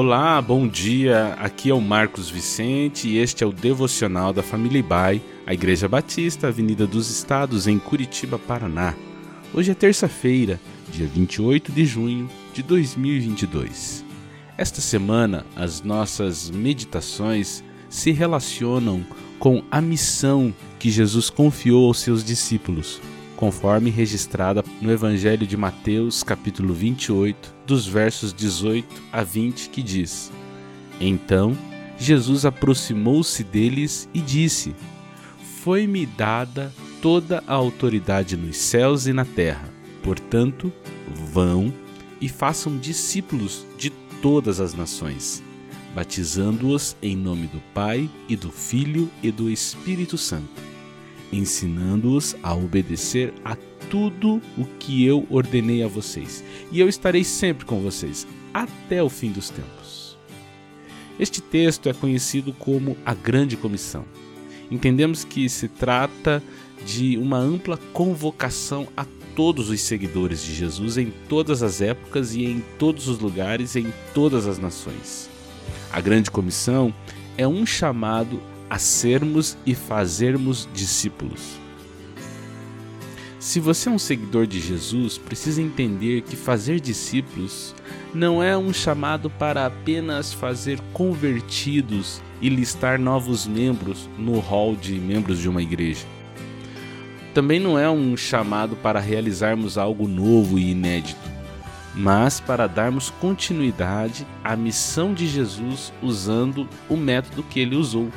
Olá, bom dia. Aqui é o Marcos Vicente e este é o devocional da Família Ibai, a Igreja Batista, Avenida dos Estados, em Curitiba, Paraná. Hoje é terça-feira, dia 28 de junho de 2022. Esta semana, as nossas meditações se relacionam com a missão que Jesus confiou aos seus discípulos conforme registrada no Evangelho de Mateus, capítulo 28, dos versos 18 a 20, que diz: Então Jesus aproximou-se deles e disse: Foi-me dada toda a autoridade nos céus e na terra. Portanto, vão e façam discípulos de todas as nações, batizando-os em nome do Pai e do Filho e do Espírito Santo ensinando-os a obedecer a tudo o que eu ordenei a vocês, e eu estarei sempre com vocês até o fim dos tempos. Este texto é conhecido como a Grande Comissão. Entendemos que se trata de uma ampla convocação a todos os seguidores de Jesus em todas as épocas e em todos os lugares, em todas as nações. A Grande Comissão é um chamado a sermos e fazermos discípulos. Se você é um seguidor de Jesus, precisa entender que fazer discípulos não é um chamado para apenas fazer convertidos e listar novos membros no hall de membros de uma igreja. Também não é um chamado para realizarmos algo novo e inédito, mas para darmos continuidade à missão de Jesus usando o método que ele usou,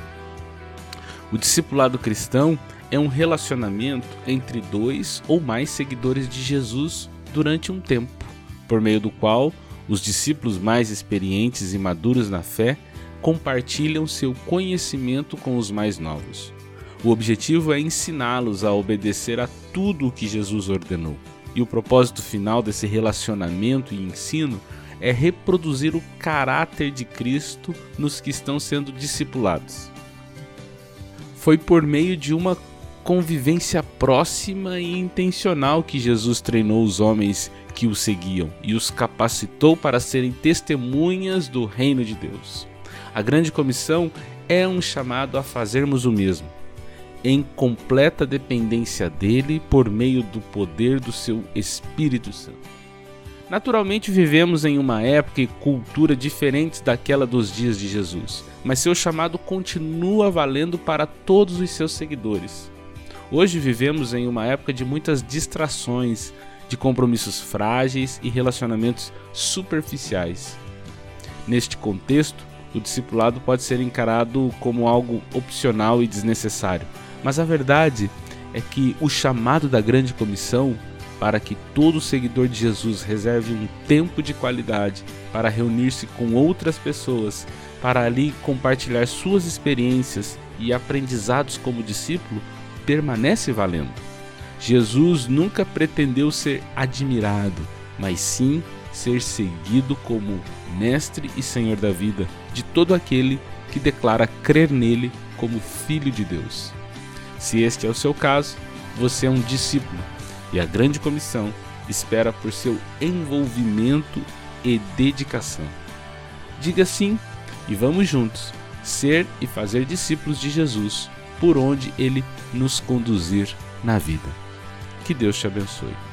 o discipulado cristão é um relacionamento entre dois ou mais seguidores de Jesus durante um tempo, por meio do qual os discípulos mais experientes e maduros na fé compartilham seu conhecimento com os mais novos. O objetivo é ensiná-los a obedecer a tudo o que Jesus ordenou. E o propósito final desse relacionamento e ensino é reproduzir o caráter de Cristo nos que estão sendo discipulados foi por meio de uma convivência próxima e intencional que Jesus treinou os homens que o seguiam e os capacitou para serem testemunhas do reino de Deus. A grande comissão é um chamado a fazermos o mesmo, em completa dependência dele por meio do poder do seu Espírito Santo. Naturalmente vivemos em uma época e cultura diferentes daquela dos dias de Jesus, mas seu chamado continua valendo para todos os seus seguidores. Hoje vivemos em uma época de muitas distrações, de compromissos frágeis e relacionamentos superficiais. Neste contexto, o discipulado pode ser encarado como algo opcional e desnecessário, mas a verdade é que o chamado da grande comissão para que todo seguidor de Jesus reserve um tempo de qualidade para reunir-se com outras pessoas, para ali compartilhar suas experiências e aprendizados como discípulo, permanece valendo. Jesus nunca pretendeu ser admirado, mas sim ser seguido como Mestre e Senhor da vida de todo aquele que declara crer nele como Filho de Deus. Se este é o seu caso, você é um discípulo e a Grande Comissão espera por seu envolvimento e dedicação. Diga sim e vamos juntos ser e fazer discípulos de Jesus por onde ele nos conduzir na vida. Que Deus te abençoe.